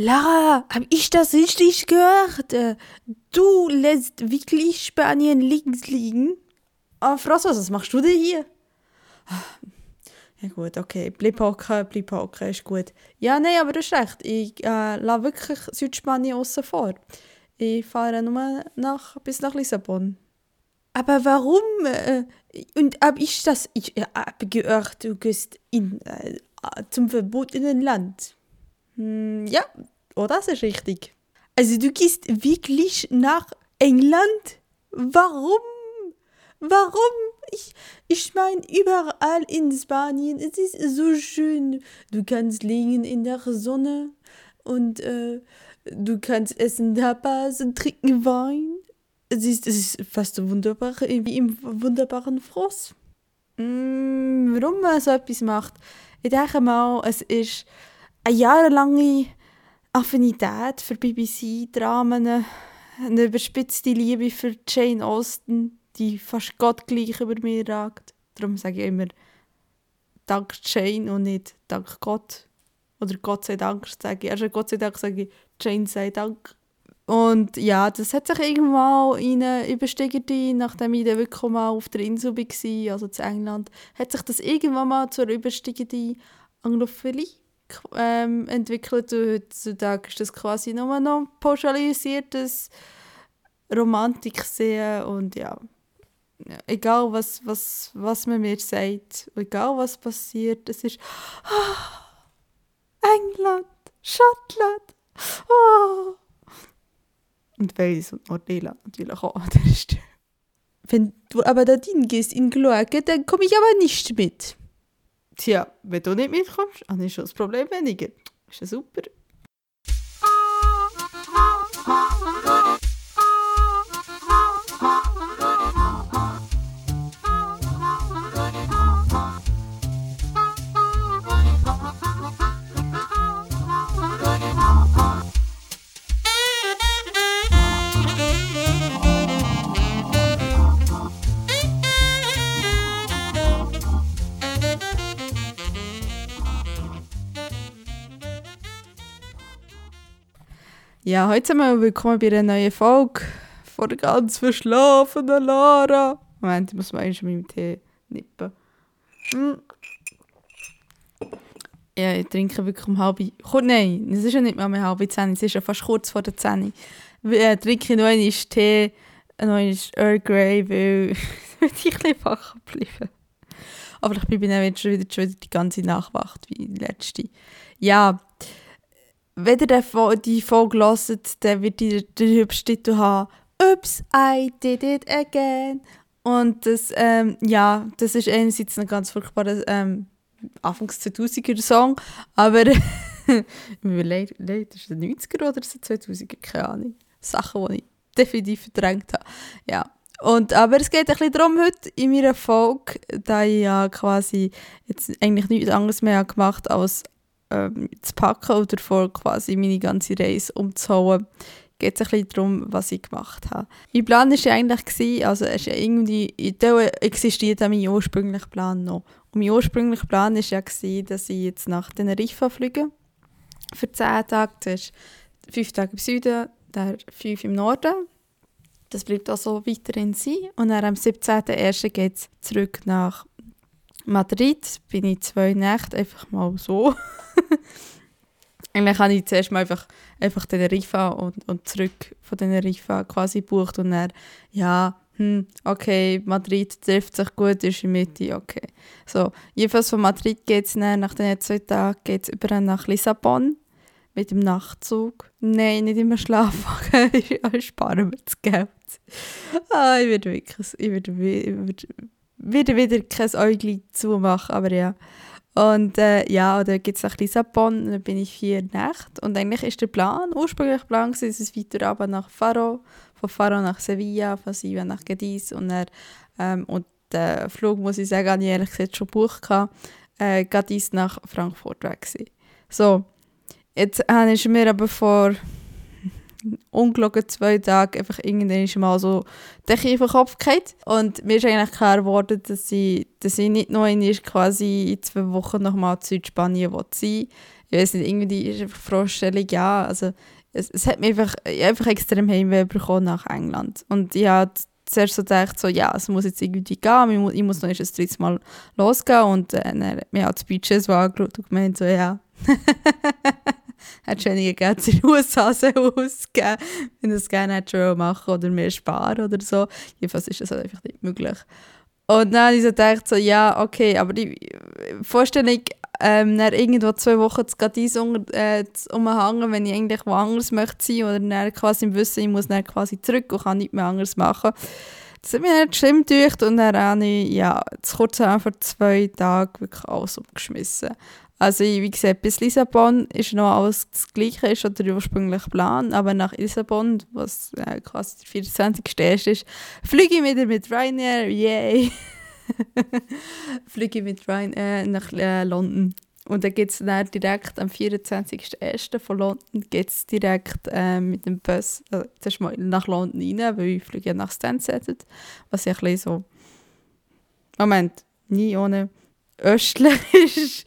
Lara, habe ich das richtig gehört? Äh, Du lässt wirklich Spanien links liegen? Ah, François, was machst du denn hier? Ja gut, okay, bleib hocken, bleib hocken, ist gut. Ja, nein, aber du hast recht, ich äh, lasse wirklich Südspanien außen vor. Ich fahre nur nach, bis nach Lissabon. Aber warum? Äh, und habe ich das, ich äh, gehört, du gehst in, äh, zum verbotenen Land. Hm, ja, oh, das ist richtig. Also du gehst wirklich nach England? Warum? Warum? Ich, ich meine, überall in Spanien, es ist so schön. Du kannst liegen in der Sonne und äh, du kannst essen Tapas und trinken Wein. Es ist, es ist fast wunderbar, wie im wunderbaren Frost. Mm, warum man so etwas macht? Ich denke mal, es ist eine jahrelange Affinität für BBC-Dramen, eine überspitzte Liebe für Jane Austen, die fast gottgleich über mir ragt. Darum sage ich immer Dank Jane und nicht Dank Gott. Oder Gott sei Dank sage ich. Also Gott sei Dank sage ich Jane sei Dank. Und ja, das hat sich irgendwann in eine übersteigerte, nachdem ich dann wirklich mal auf der Insel war, also zu England, hat sich das irgendwann mal zur übersteigenden Anglophilie ähm, entwickelt. Und heutzutage ist das quasi nur noch pauschalisiertes Romantik sehen und ja, egal was, was, was man mir sagt, egal was passiert, es ist oh, England, Schottland, oh. und Wales und Nordirland natürlich auch. Wenn du aber dorthin gehst in Gloaken, dann komme ich aber nicht mit. Tja, wenn du nicht mitkommst, dann ist schon das Problem weniger. Ist ja super. Ja, heute wir willkommen bei einer neuen Folge von der ganz verschlafenen Lara. Moment, ich muss mal schon mit dem Tee nippen. Hm. Ja, ich trinke wirklich um halb... Nein, es ist ja nicht mehr um halb zehn, es ist ja fast kurz vor der zehn. Ich äh, trinke noch einen Tee, noch einen Earl Grey, weil ich ein bisschen wach bleiben. Aber ich bin dann schon wieder, schon wieder die ganze Nacht wach, wie die letzte. Ja, wenn ihr die Folge hört, dann wird ihr den hübschen Titel haben «Oops, I did it again». Und das, ähm, ja, das ist einerseits ein ganz furchtbarer ähm, Anfangs 2000er Song, aber überlegt, ist es der 90er oder der 2000er? Keine Ahnung. Sachen, die ich definitiv verdrängt habe. Ja. Und, aber es geht ein bisschen darum heute in meiner Folge, da ich ja quasi jetzt eigentlich nichts anderes mehr gemacht habe, als ähm, zu packen oder davor quasi meine ganze Reise umzuhauen, geht es ein bisschen darum, was ich gemacht habe. Mein Plan war ja eigentlich, also es ist irgendwie, existiert mein ursprünglicher Plan noch. Und mein ursprünglicher Plan war ja, dass ich jetzt nach Teneriffa fliege, für 10 Tage. Das ist 5 Tage im Süden, dann 5 im Norden. Das bleibt auch so weiterhin sein. Und dann am 17.01. geht es zurück nach Madrid. Bin ich zwei Nächte einfach mal so. Eigentlich habe ich zuerst mal einfach, einfach Teneriffa und, und zurück von Teneriffa quasi gebucht und dann, ja, hm, okay, Madrid trifft sich gut, ist in Mitte, okay. So, jedenfalls von Madrid geht es nach den zwei Tagen geht's über nach Lissabon mit dem Nachtzug. Nein, nicht immer schlafen, ich spare mir das Geld. Ah, ich werde wirklich, ich werde, ich werde, wieder, wieder kein Äugli zumachen, aber ja. Und äh, ja, da gibt es nach Lissabon, dann bin ich vier Nächte. Und eigentlich ist der Plan, ursprünglich Plan war, dass es weiter runter nach Faro, von Faro nach Sevilla, von Sevilla nach Cadiz und dann, ähm, und der Flug, muss ich sagen, habe ich ehrlich gesagt schon gebucht, äh, Cadiz nach Frankfurt weg. So, jetzt habe ich mir aber vor ungelogen zwei Tage einfach irgendwann mal so den Kopf gehabt. Und mir ist eigentlich klar geworden, dass ich, dass ich nicht noch einmal quasi in zwei Wochen nochmal in Südspanien sein ich weiß nicht, irgendwie ist einfach die Vorstellung, ja, also es, es hat mich einfach, einfach extrem Heimweh bekommen nach England. Und ich habe zuerst so gedacht, so, ja, es muss jetzt irgendwie gehen, ich muss, ich muss noch ein drittes Mal losgehen und äh, dann hat mir auch das Budget angeschaut und gemeint, so, ja, hättest du weniger Geld in den USA ausgeben wenn es gerne hättest machen oder mehr sparen oder so. Jedenfalls ist das halt einfach nicht möglich. Und dann habe ich so gedacht, so, ja, okay, aber die Vorstellung, ähm, dann irgendwo zwei Wochen zu Gadiz äh, umhängen, wenn ich eigentlich woanders möchte sein oder dann quasi im Wissen, ich muss dann quasi zurück und kann nichts mehr anderes machen. Das hat mich nicht schlimm und dann habe ich, ja, kurz vor zwei Tagen wirklich alles umgeschmissen. Also wie gesagt, bis Lissabon ist noch alles das Gleiche, ist der ursprüngliche Plan, aber nach Lissabon, was äh, quasi der 24. ist, fliege ich wieder mit Ryanair, yay! fliege ich mit Ryanair nach äh, London. Und dann geht es dann direkt am 24.01. von London geht's direkt äh, mit dem Bus äh, mal nach London rein, weil ich fliege nach Stansted, was ja ein bisschen so... Moment, nie ohne östlich ist,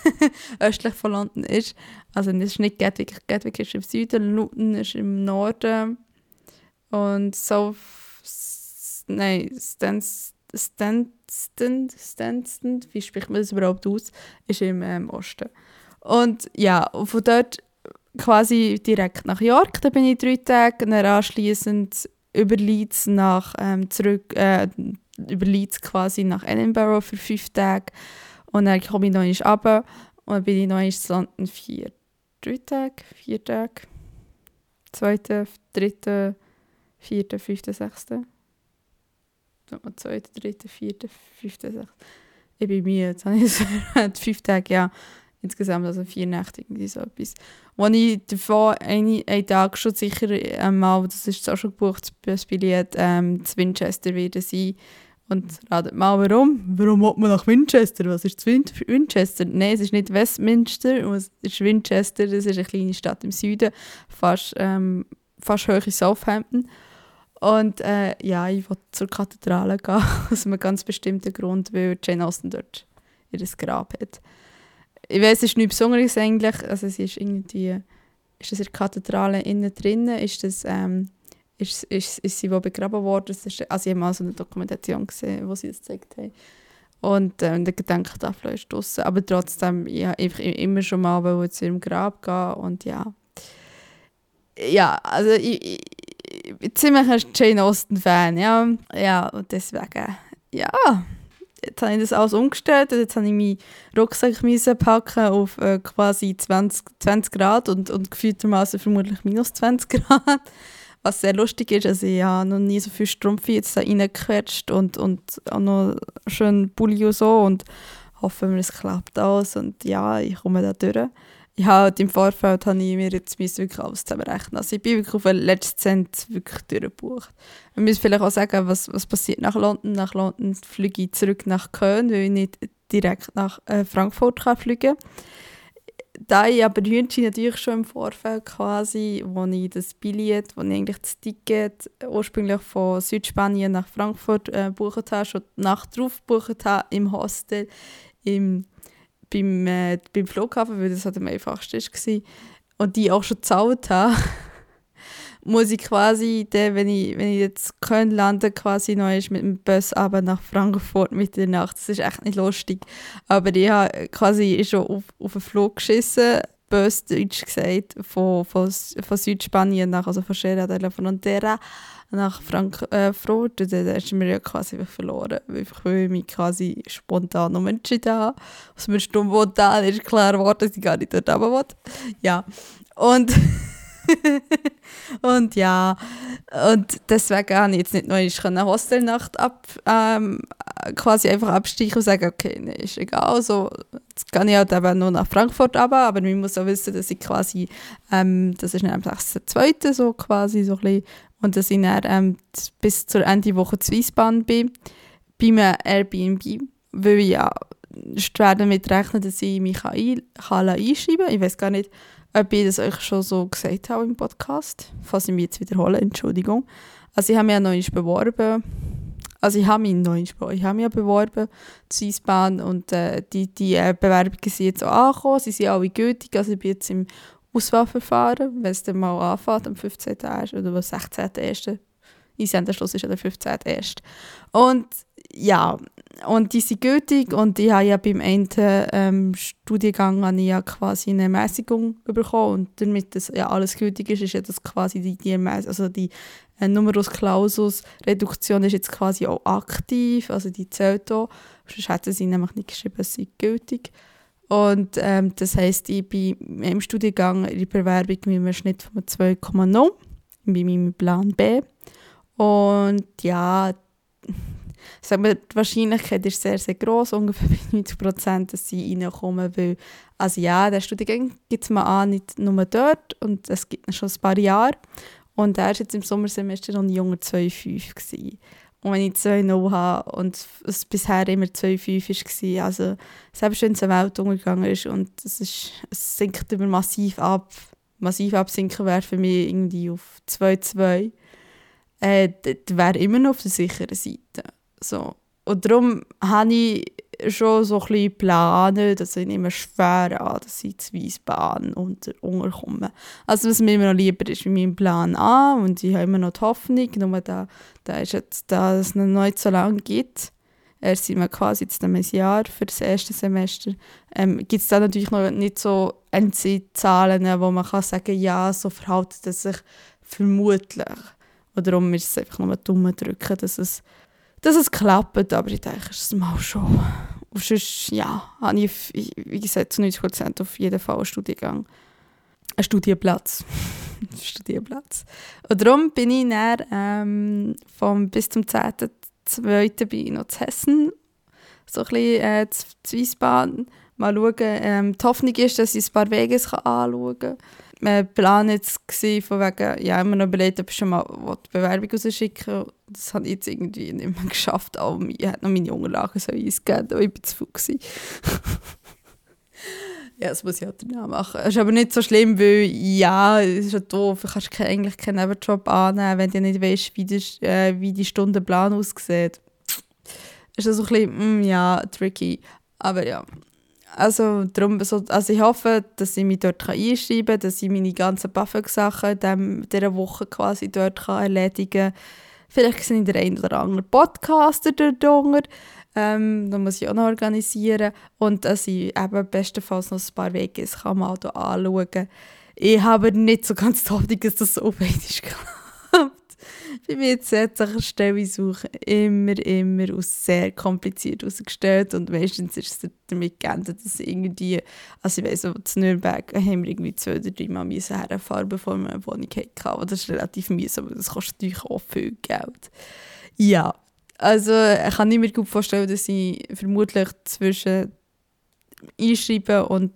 östlich von London ist. Also es ist nicht Gatwick, Gatwick ist im Süden, Luton ist im Norden und so nein, Stansted, Stansted, Stansted, wie spricht man das überhaupt aus, ist im ähm, Osten. Und ja, von dort quasi direkt nach York, da bin ich drei Tage, dann anschliessend über Leeds nach ähm, zurück, äh, über Leeds quasi nach Edinburgh für fünf Tage. Und dann komme ich noch einmal runter und dann bin ich noch einmal in London vier, drei Tage, vier Tage, zweite, dritte, vierte, fünfte, sechste. Zweite, dritte, vierte, fünfte, sechste. Ich bin müde, jetzt habe ich fünf Tage, ja insgesamt, also vier Nächte, irgendwie so etwas. Wo ich davon einen, einen Tag schon sicher einmal, das ist auch schon gebucht, das Billett, ähm, zu Winchester wieder sein. Und ratet mal, warum? Warum will man nach Winchester? Was ist Winchester? Nein, es ist nicht Westminster, es ist Winchester, das ist eine kleine Stadt im Süden, fast, ähm, fast hoch in Southampton. Und äh, ja, ich wollte zur Kathedrale gehen, aus einem ganz bestimmten Grund, weil Jane Austen dort ihr Grab hat ich weiß, es ist nichts Besonderes eigentlich. Also es ist irgendwie, ist das in der Kathedrale innen drinnen, ist das, ähm, ist, ist, ist sie wo begraben worden. Ist, also ich habe mal so eine Dokumentation gesehen, wo sie das gezeigt haben. Und äh, der Gedenkentafel ist draußen. Aber trotzdem, ja, ich immer schon mal zu ihrem Grab gehen und ja. Ja, also ich, ich, ziemlich ein Jane Austen-Fan, ja. Ja, und deswegen, ja jetzt habe ich das alles umgestellt und jetzt habe ich meinen Rucksack packen auf äh, quasi 20, 20 Grad und, und gefühltermaßen vermutlich minus 20 Grad. Was sehr lustig ist, also ich habe noch nie so viel Strumpfe jetzt da reingequetscht und, und auch noch schön Pulli und so und hoffe, es klappt alles und ja, ich komme da durch ich habe im Vorfeld habe ich mir jetzt wirklich alles zusammenrechnen. Also ich bin wirklich auf den letzten Cent wirklich durchgebucht. Wir müssen vielleicht auch sagen, was, was passiert nach London. Nach London fliege ich zurück nach Köln, weil ich nicht direkt nach äh, Frankfurt kann fliegen da ich aber Hühnchen natürlich schon im Vorfeld quasi, wo ich das Billett, wo ich eigentlich das Ticket ursprünglich von Südspanien nach Frankfurt äh, gebucht habe, schon die Nacht drauf gebucht habe, im Hostel, im beim, äh, beim Flughafen, weil das halt am einfachsten war, und die auch schon gezahlt habe, muss ich quasi, dann, wenn, ich, wenn ich jetzt Köln lande, quasi noch mit dem Bus aber nach Frankfurt mit der Nacht. Das ist echt nicht lustig. Aber ich habe quasi schon auf, auf den Flug geschissen, bös Deutsch gesagt, von, von, von Südspanien nach, also von Sierra de la Frontera nach Frankfurt, äh, dann ist mir ja quasi verloren, weil ich mich quasi spontan umentschieden habe. Aus mir spontan ist klar geworden, dass ich gar nicht dort runter will. Ja, und... und ja, und deswegen habe ich jetzt nicht noch eine Hostelnacht ab, ähm, quasi einfach absteigen und sagen, okay, nee, ist egal, also, jetzt kann ich halt eben nur nach Frankfurt runter, aber man muss auch wissen, dass ich quasi, ähm, das ist am 6.2. so quasi so ein bisschen und dass ich dann ähm, bis zur Ende Woche zu bin, bei einem Airbnb, weil ich ja schwer damit rechnen, dass ich mich ein, kann einschreiben kann. Ich weiß gar nicht, ob ich das euch schon so gesagt habe im Podcast. Falls ich mich jetzt wiederhole, Entschuldigung. Also ich habe mich ja noch beworben, Also ich habe mich noch ich habe mich ja beworben zu Eisbahn und äh, die, die äh, Bewerbungen sind jetzt auch angekommen, sie sind alle gültig, also ich bin jetzt im Auswahlverfahren, wenn es dann mal anfängt, am 15.01. oder am 16.01. Einsenderschluss ist ja der 15.01. Und ja, und die sind gültig und ich habe ja beim einen ähm, Studiengang habe ich ja quasi eine Mäßigung bekommen und damit das ja alles gültig ist, ist ja das quasi die, die, also die äh, Numerus Clausus Reduktion ist jetzt quasi auch aktiv, also die zählt auch, sonst hätten sie nämlich nicht geschrieben, es gültig. Und ähm, das heisst, ich bin im Studiengang in der Bewerbung mit einem Schnitt von 2,0 bei meinem Plan B. Und ja, sagen wir, die Wahrscheinlichkeit ist sehr, sehr groß, ungefähr bei 90 Prozent, dass sie reinkommen, weil, also ja, der Studiengang gibt es mal an, nicht nur dort und es gibt schon ein paar Jahre und er war jetzt im Sommersemester noch ein junger 2,5 und wenn ich 2,0 habe und es bisher immer 2,5 war, also selbst wenn es eine umgegangen ist und es, ist, es sinkt immer massiv ab, massiv absinken wäre für mich irgendwie auf 2,2, äh, wäre immer noch auf der sicheren Seite. So. Und darum habe ich schon so ein bisschen geplant, dass ich nicht mehr schwer an, dass ich zu Weissbahn unter, unterkomme. Also was mir immer noch lieber ist, wie mein Plan A und ich habe immer noch die Hoffnung, nur da, da ist jetzt, da es noch nicht so lange gibt, erst sind wir quasi jetzt ein Jahr für das erste Semester, ähm, gibt es da natürlich noch nicht so Endzeitzahlen, wo man kann sagen, ja, so verhält es sich vermutlich. Und darum ist es einfach nur dumm drücken, dass es dass es klappt, aber ich denke, es mal schon. Und sonst, ja, habe ich, wie gesagt, zu 90% auf jeden Fall einen Studiengang. Einen Studienplatz. Studienplatz. Und darum bin ich dann ähm, vom, bis zum 10.2. bin ich noch zu Hessen, so ein bisschen äh, zu Wiesbaden. Mal schauen. Ähm, die Hoffnung ist, dass ich ein paar Wege anschauen kann mein Plan jetzt von wegen, ja, immer noch überlegt, ob ich schon mal die Bewerbung rausschicken Das habe ich jetzt irgendwie nicht mehr geschafft. Aber ich hätte noch meine Unterlagen so eingegeben, aber ich war zu faul. ja, das muss ich halt danach machen. Es ist aber nicht so schlimm, weil, ja, es ist ja doof. Du kannst eigentlich keinen Nebenjob annehmen, wenn du nicht weißt, wie, der, äh, wie die Stundenplan aussieht. Ist das so ein bisschen, mm, ja, tricky. Aber ja, also, darum, also ich hoffe, dass ich mich dort einschreiben kann, dass ich meine ganzen BAföG-Sachen in dieser Woche quasi dort kann erledigen kann. Vielleicht sind der ein oder andere Podcaster dort drunter. Ähm, da muss ich auch noch organisieren. Und dass ich eben bestenfalls noch ein paar Wege kann mal hier anschauen. Ich habe nicht so ganz die Hoffnung, dass das so weit ist bei mir jetzt hat sich eine Stellensuche immer, immer als sehr kompliziert herausgestellt und meistens ist es damit geendet, dass irgendwie, also ich weiss, in Nürnberg haben wir irgendwie zwei oder drei Mal herfahren, bevor wir eine Wohnung hatten. Das ist relativ mühsam, aber das kostet natürlich auch viel Geld. Ja, also ich kann mehr gut vorstellen, dass ich vermutlich zwischen einschreiben und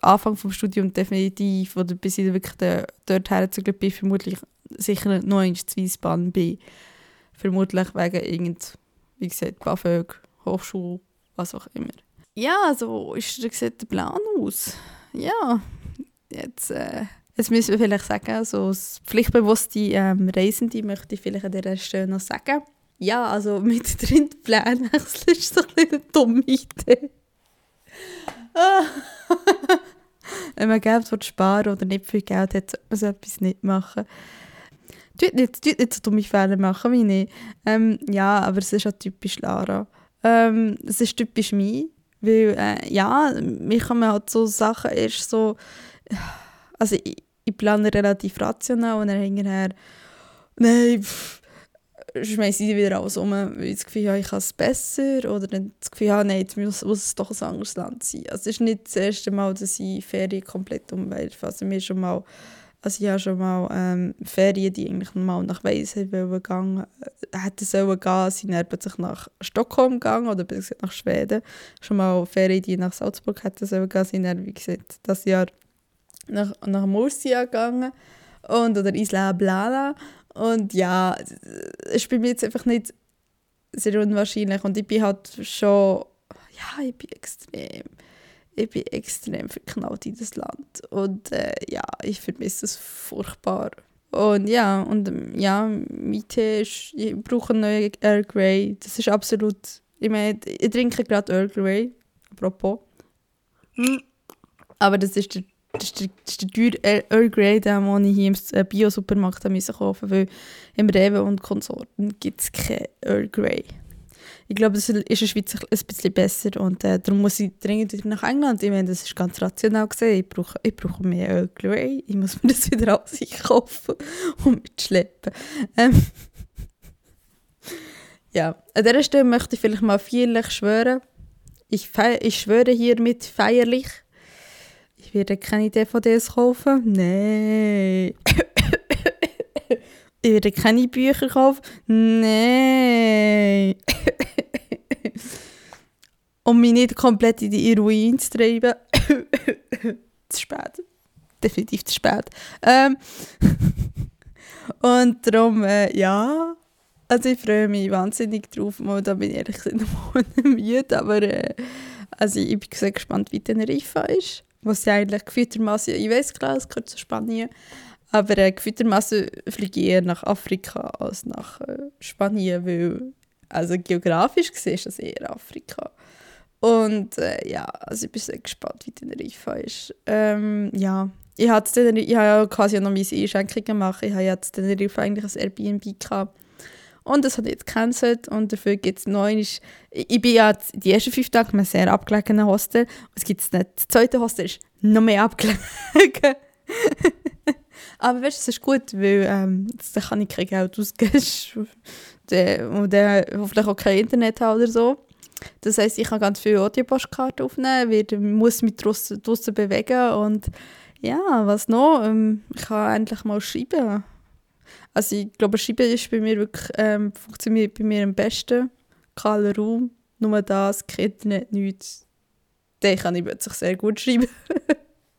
Anfang vom Studium definitiv oder bis ich wirklich dort herzugehen bin, vermutlich sicher noch in Wiesbaden bin. Vermutlich wegen irgend, wie gesagt, BAföG, Hochschule, was auch immer. Ja, so ist der, sieht der Plan aus. Ja, jetzt, äh, jetzt müssen wir vielleicht sagen, so als pflichtbewusste ähm, Reisende möchte ich vielleicht an dieser Stelle noch sagen, ja, also mit drin Planwechsel ist so ein eine dumme Idee. Wenn man Geld sparen oder nicht viel Geld hat, sollte man so etwas nicht machen. Tut nicht, tut nicht so dumme Fehler machen wie ich. Ähm, ja, aber es ist auch typisch Lara. Ähm, es ist typisch mich, weil, äh, ja, mich man halt so Sachen erst so, also ich, ich plane relativ rational und dann hinterher, nein, pff, schmeiße ich wieder alles um, weil ich das Gefühl habe, ich kann es besser oder dann das Gefühl habe, nein, jetzt muss, muss es doch ein anderes Land sein. Also es ist nicht das erste Mal, dass ich Ferien komplett umwerfe. Also mir schon mal also ich habe schon mal ähm, Ferien, die eigentlich mal nach Weise gegangen äh, hätten sollen gehen, sind plötzlich nach Stockholm gegangen oder besser nach Schweden. Schon mal Ferien, die nach Salzburg hätten sollen gehen, sind dann, wie gesagt, das Jahr nach, nach Murcia gegangen und, oder Isla Blana. Und ja, es ist bei mir jetzt einfach nicht sehr unwahrscheinlich und ich bin halt schon, ja, ich bin extrem ich bin extrem verknallt in das Land. Und äh, ja, ich vermisse es furchtbar. Und ja, und ähm, ja, mein Tee ist, ich brauche einen neuen Earl Grey. Das ist absolut, ich meine, ich trinke gerade Earl Grey, apropos. Hm. Aber das ist der, das ist der, das ist der teure Earl Grey, den ich hier im äh, Bio-Supermarkt kaufen weil im Rewe und Konsorten gibt es keinen Earl Grey. Ich glaube, das ist in der Schweiz ein bisschen besser und äh, darum muss ich dringend wieder nach England. Ich meine, das ist ganz rational gesehen. Ich brauche, ich brauche mehr Öl Grey. Ich muss mir das wieder alles kaufen und mitschleppen. Ähm, ja, an dieser Stelle möchte ich vielleicht mal feierlich schwören. Ich, ich schwöre hiermit feierlich. Ich werde keine DVDs kaufen. Nein. ich werde keine Bücher kaufen. Nein um mich nicht komplett in die Ruin zu treiben. zu spät. Definitiv zu spät. Ähm und darum, äh, ja. Also ich freue mich wahnsinnig drauf. Mal, da bin ich ehrlich gesagt noch müde, aber äh, also ich bin sehr gespannt, wie Teneriffa ist. Was ja eigentlich gefühltermaßen, ich weiß klar, es gehört zu Spanien, aber äh, gefühltermaßen fliege ich eher nach Afrika als nach äh, Spanien, weil also geografisch gesehen ist das eher Afrika. Und äh, ja, also ich bin sehr gespannt, wie Teneriffa ist. Ähm, ja, ich habe ich ja quasi noch meine Einschränkungen gemacht. Ich habe jetzt Teneriffa eigentlich als Airbnb gehabt. Und das hat jetzt gecancelt und dafür gibt es neu. Ich, bin ja die ersten fünf Tage in einem sehr abgelegenen Hostel. Und es gibt nicht. Das zweite Hostel ist noch mehr abgelegen. Aber weißt du, das ist gut, weil ähm, da kann ich kein Geld ausgeben. und dann hoffentlich auch kein Internet haben oder so. Das heisst, ich kann ganz viele Audiopostkarten aufnehmen, werde, muss mich draussen, draussen bewegen und ja, was noch? Ähm, ich kann endlich mal schreiben. Also ich glaube, Schreiben ist bei mir wirklich, ähm, funktioniert bei mir am besten. Kahler Raum, nur das, kein Internet, nichts. Den kann ich plötzlich sehr gut schreiben.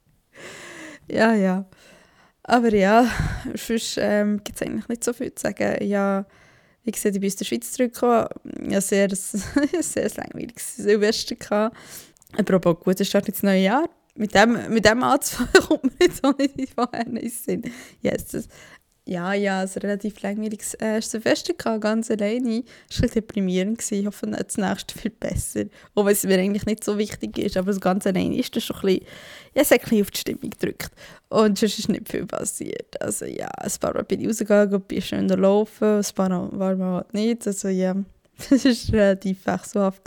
ja, ja. Aber ja, sonst ähm, gibt es eigentlich nicht so viel zu sagen. Ja, wie gesagt, ich bin aus der Schweiz zurückgekommen. Ich hatte sehr, sehr langweiliges Silvester. Apropos guter Start ins neue Jahr. Mit dem, mit dem anzufangen, kommt mir jetzt auch nicht in den Sinn. Yes, das, ja, ja, ein relativ langweiliges äh, Silvester ganz alleine. Es war deprimierend. Gewesen. Ich hoffe, das nächste viel besser. Wenn es mir eigentlich nicht so wichtig ist. Aber das ganz alleine ist das schon ein bisschen, ja, es ein auf die Stimmung gedrückt. Und sonst ist nicht viel passiert. Also ja, ein paar Mal bin ich rausgegangen bin schön laufen, ein paar Mal war man halt nicht. Also ja, das war relativ wechselhaft.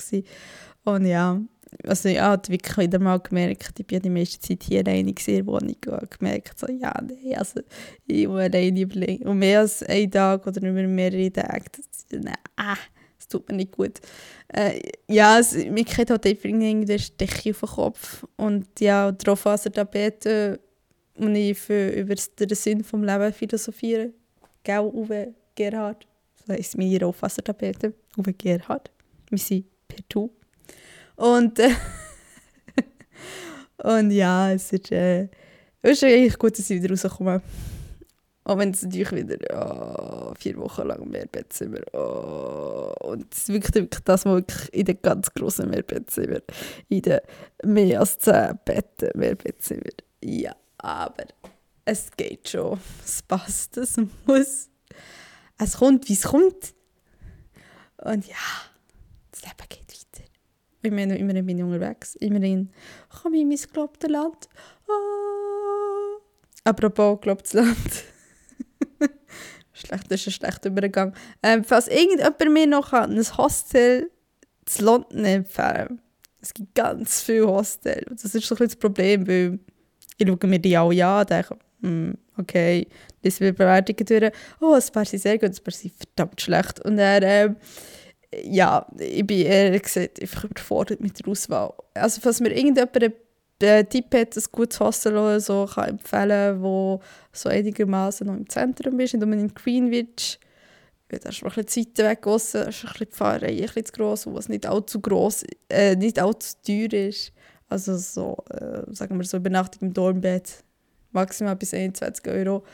Und ja, also ich habe wirklich wieder mal gemerkt, ich bin die meiste Zeit hier alleine in der Wohnung und habe gemerkt, so, ja, nee, also ich muss alleine überlegen. Und mehr als einen Tag oder über mehrere Tage, das, nee, ah, das tut mir nicht gut. Äh, ja, es, mir geht halt einfach irgendwie Decke auf den Kopf und ja, darauf Fasertapete und ich für, über den Sinn des Lebens philosophieren. Gell, Uwe Gerhard? So heisst meine Rohwassertapete. Uwe Gerhard. Wir sind per Du. Und, äh, und ja, es ist, äh, es ist eigentlich gut, dass ich wieder rauskomme. Auch wenn es natürlich wieder oh, vier Wochen lang Mehrbettzimmer oh, und es ist wirklich, das mal wirklich in den ganz grossen Mehrbettzimmer, in den mehr als zehn Betten Mehrbettzimmer. Ja, aber es geht schon, es passt, es muss, es kommt, wie es kommt. Und ja, das Leben geht ich meine, immerhin bin ich unterwegs. Immerhin komme ich in mein gelobtes Land. Ah. Apropos gelobtes Land. Schlecht, das ist ein schlechter Übergang. Ähm, falls irgendjemand mir noch ein Hostel zu London empfehlen Es gibt ganz viele Hostels. Das ist so ein das Problem, weil ich schaue mir die alle an und denke, hm, okay, das wird Bewertungen durch. Oh, es war sehr gut, es war verdammt schlecht. Und er ähm, ja, ich bin ehrlich gesagt einfach überfordert mit der Auswahl. Also falls mir irgendjemand einen Tipp hat, ein gutes Hostel oder so, kann empfehlen, wo so einigermaßen noch im Zentrum ist, nicht unbedingt Greenwich. Ja, da ist noch ein bisschen Zeit weg ist ein bisschen die Fahrerei ein bisschen zu gross, was nicht allzu gross, äh, nicht allzu teuer ist. Also so, äh, sagen wir so, Übernachtung im Dormbett, maximal bis 21 Euro.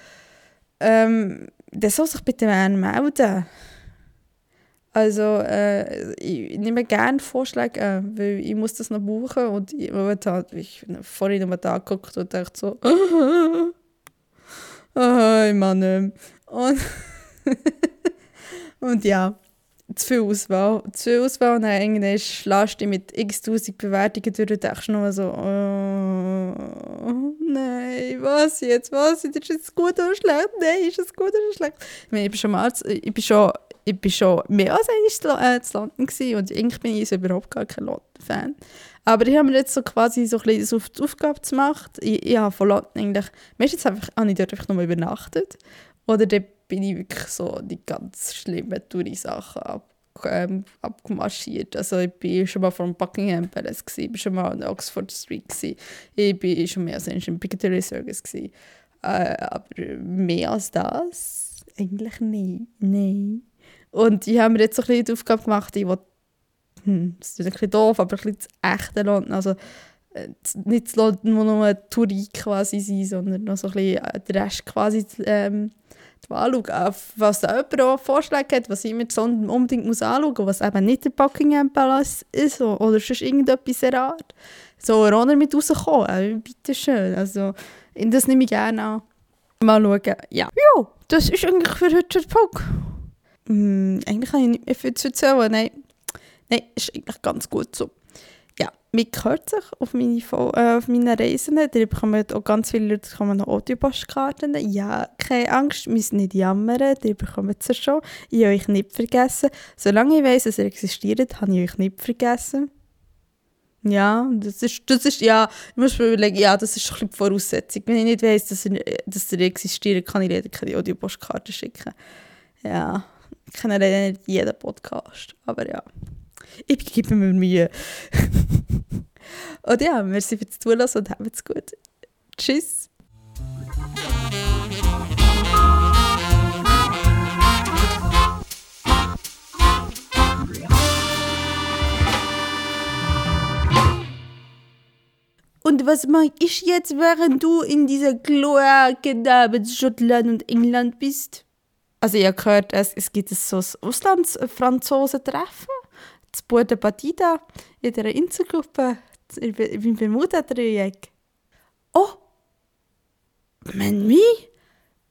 Ähm, der soll sich bitte melden. Also äh, ich nehme gerne Vorschläge an, weil ich muss das noch buchen und ich, momentan, ich habe vorhin nochmal da geguckt und dachte so, oh, nein, Mann, nicht Und, und ja, zu viel Auswahl. Zu viel Auswahl und dann irgendwann lässt du mit x tausend Bewertungen durch und denkst nur so, oh, nein, was jetzt, was, ist es gut oder schlecht? Nein, ist es gut oder schlecht? Ich meine, ich bin schon mal, ich bin schon, ich bin schon mehr als einmal zu London gewesen und eigentlich bin ich überhaupt gar kein London-Fan. Aber ich habe mir jetzt so quasi so ein bisschen auf die Aufgabe gemacht. Ich, ich habe von London eigentlich, meistens einfach, habe ich dort einfach nur übernachtet. Oder dort bin ich wirklich so die ganz schlimmen Touri-Sachen ab, ähm, abgemarschiert. Also ich bin schon mal vom Buckingham Palace, ich war schon mal an Oxford Street, ich bin schon mehr als im Piccadilly Circus. Gewesen. Äh, aber mehr als das eigentlich nicht. Nein. Und ich habe mir jetzt so ein bisschen die Aufgabe gemacht, ich will hm, das ist ein bisschen doof, aber ein bisschen das echte London. Also nicht das London, wo nur eine Tourie quasi sein, sondern noch so ein bisschen äh, den Rest quasi ähm, anschauen. Was da jemand auch Vorschläge hat, was ich mir unbedingt muss anschauen muss, was eben nicht der Buckingham Palace ist oder sonst irgendetwas der Art. So Runner mit rauskommen, äh, bitte schön. Also, das nehme ich gerne an. Mal schauen. Ja. Ja, das ist eigentlich für heute der Punkt. Hm, eigentlich kann ich nicht mehr viel zu erzählen. Nein, Nein, ist eigentlich ganz gut so. Mir gehört sich auf meine, äh, auf meine Reisen. Da bekommen auch ganz viele Leute bekommen noch Audiopostkarten. Ja, keine Angst, müssen nicht jammern, ihr bekommt es schon. Ich habe euch nicht vergessen. Solange ich weiß, dass ihr existiert, habe ich euch nicht vergessen. Ja, das ist, das ist, ja, ich muss mir überlegen, ja, das ist ein die Voraussetzung. Wenn ich nicht weiss, dass ihr, dass ihr existiert, kann ich leider keine Audiopostkarten schicken. Ja, ich kenne leider nicht jeden Podcast, aber ja. Ich gebe mir Mühe. und ja, merci fürs Zulassen und habt's gut. Tschüss. Und was mache ich jetzt, während du in dieser Kloake da mit Schottland und England bist? Also ihr gehört, es, es gibt so ein Auslandsfranzosen-Treffen das Bude Batida in dieser Inselgruppe im Bermuda-Dreieck. Oh! Man, wie?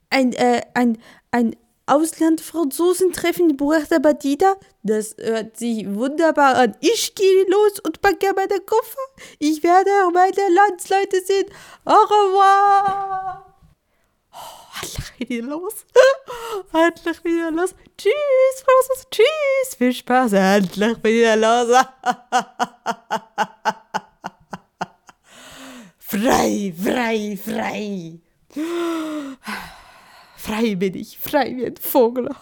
Ein, äh, ein, ein Auslandfranzosen-Treffen in Puerto Batida? Das hört sich wunderbar an. Ich gehe los und packe meine Koffer. Ich werde meine Landsleute sehen. Au revoir! Endlich wieder los. endlich wieder los. Tschüss, Franzos, tschüss. Viel Spaß, endlich wieder los. frei, frei, frei. Frei bin ich, frei wie ein Vogel.